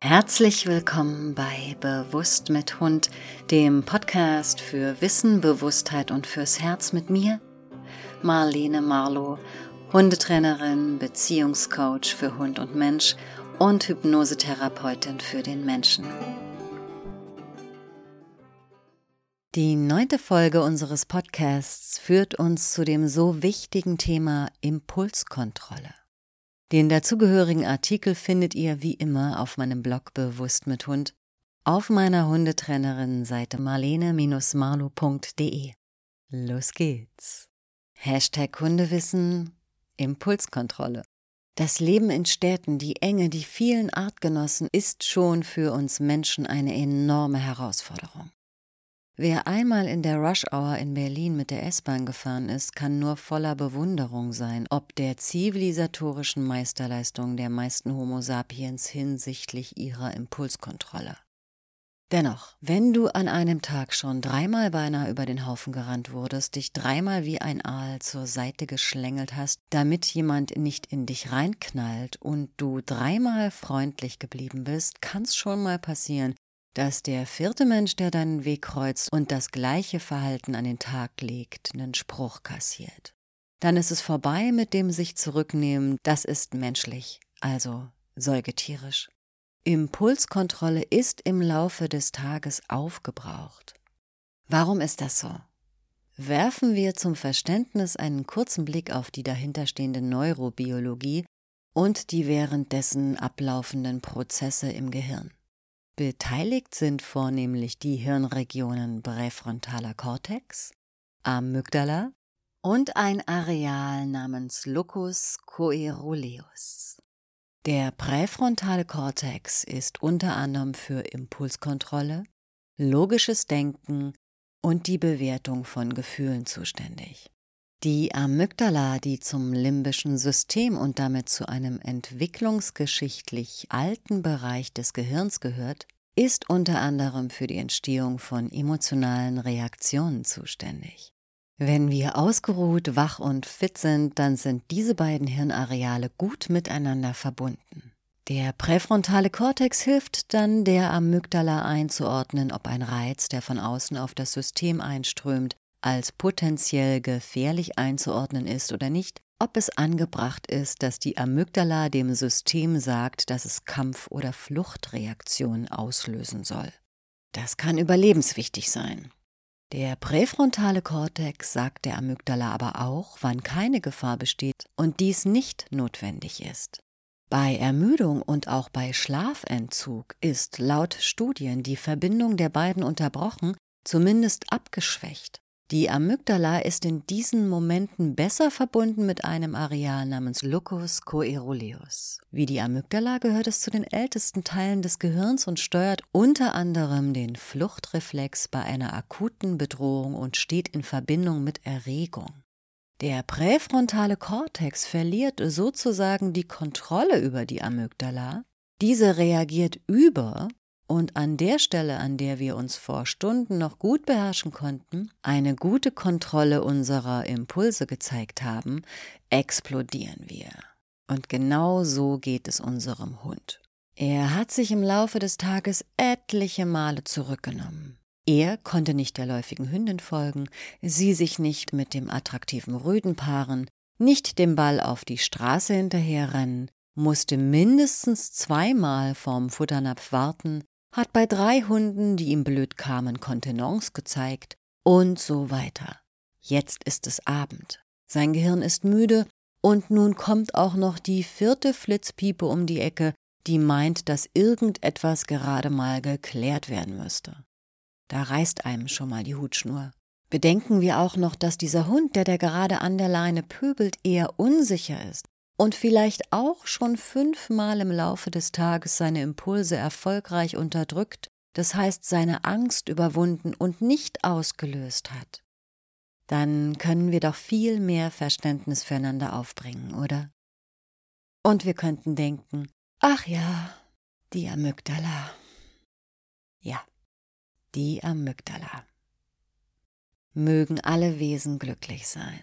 Herzlich willkommen bei Bewusst mit Hund, dem Podcast für Wissen, Bewusstheit und fürs Herz mit mir, Marlene Marlow, Hundetrainerin, Beziehungscoach für Hund und Mensch und Hypnosetherapeutin für den Menschen. Die neunte Folge unseres Podcasts führt uns zu dem so wichtigen Thema Impulskontrolle. Den dazugehörigen Artikel findet ihr wie immer auf meinem Blog Bewusst mit Hund auf meiner Hundetrainerin-Seite marlene-marlo.de. Los geht's. Hashtag Hundewissen, Impulskontrolle. Das Leben in Städten, die Enge, die vielen Artgenossen ist schon für uns Menschen eine enorme Herausforderung. Wer einmal in der Rush-Hour in Berlin mit der S-Bahn gefahren ist, kann nur voller Bewunderung sein, ob der zivilisatorischen Meisterleistung der meisten Homo sapiens hinsichtlich ihrer Impulskontrolle. Dennoch, wenn du an einem Tag schon dreimal beinahe über den Haufen gerannt wurdest, dich dreimal wie ein Aal zur Seite geschlängelt hast, damit jemand nicht in dich reinknallt und du dreimal freundlich geblieben bist, kann's schon mal passieren, dass der vierte Mensch, der deinen Weg kreuzt und das gleiche Verhalten an den Tag legt, einen Spruch kassiert. Dann ist es vorbei mit dem sich zurücknehmen, das ist menschlich, also säugetierisch. Impulskontrolle ist im Laufe des Tages aufgebraucht. Warum ist das so? Werfen wir zum Verständnis einen kurzen Blick auf die dahinterstehende Neurobiologie und die währenddessen ablaufenden Prozesse im Gehirn. Beteiligt sind vornehmlich die Hirnregionen präfrontaler Kortex, Amygdala und ein Areal namens Locus coeruleus. Der präfrontale Kortex ist unter anderem für Impulskontrolle, logisches Denken und die Bewertung von Gefühlen zuständig. Die Amygdala, die zum limbischen System und damit zu einem entwicklungsgeschichtlich alten Bereich des Gehirns gehört, ist unter anderem für die Entstehung von emotionalen Reaktionen zuständig. Wenn wir ausgeruht, wach und fit sind, dann sind diese beiden Hirnareale gut miteinander verbunden. Der präfrontale Kortex hilft dann der Amygdala einzuordnen, ob ein Reiz, der von außen auf das System einströmt, als potenziell gefährlich einzuordnen ist oder nicht, ob es angebracht ist, dass die Amygdala dem System sagt, dass es Kampf- oder Fluchtreaktionen auslösen soll. Das kann überlebenswichtig sein. Der präfrontale Kortex sagt der Amygdala aber auch, wann keine Gefahr besteht und dies nicht notwendig ist. Bei Ermüdung und auch bei Schlafentzug ist laut Studien die Verbindung der beiden unterbrochen, zumindest abgeschwächt. Die Amygdala ist in diesen Momenten besser verbunden mit einem Areal namens Locus coeruleus. Wie die Amygdala gehört es zu den ältesten Teilen des Gehirns und steuert unter anderem den Fluchtreflex bei einer akuten Bedrohung und steht in Verbindung mit Erregung. Der präfrontale Kortex verliert sozusagen die Kontrolle über die Amygdala. Diese reagiert über und an der Stelle, an der wir uns vor Stunden noch gut beherrschen konnten, eine gute Kontrolle unserer Impulse gezeigt haben, explodieren wir. Und genau so geht es unserem Hund. Er hat sich im Laufe des Tages etliche Male zurückgenommen. Er konnte nicht der läufigen Hündin folgen, sie sich nicht mit dem attraktiven Rüden paaren, nicht dem Ball auf die Straße hinterherrennen, musste mindestens zweimal vorm Futternapf warten, hat bei drei Hunden, die ihm blöd kamen, Kontenance gezeigt und so weiter. Jetzt ist es Abend. Sein Gehirn ist müde und nun kommt auch noch die vierte Flitzpiepe um die Ecke, die meint, dass irgendetwas gerade mal geklärt werden müsste. Da reißt einem schon mal die Hutschnur. Bedenken wir auch noch, dass dieser Hund, der da gerade an der Leine pöbelt, eher unsicher ist und vielleicht auch schon fünfmal im Laufe des Tages seine Impulse erfolgreich unterdrückt, das heißt seine Angst überwunden und nicht ausgelöst hat, dann können wir doch viel mehr Verständnis füreinander aufbringen, oder? Und wir könnten denken, ach ja, die Amygdala. Ja, die Amygdala. Mögen alle Wesen glücklich sein.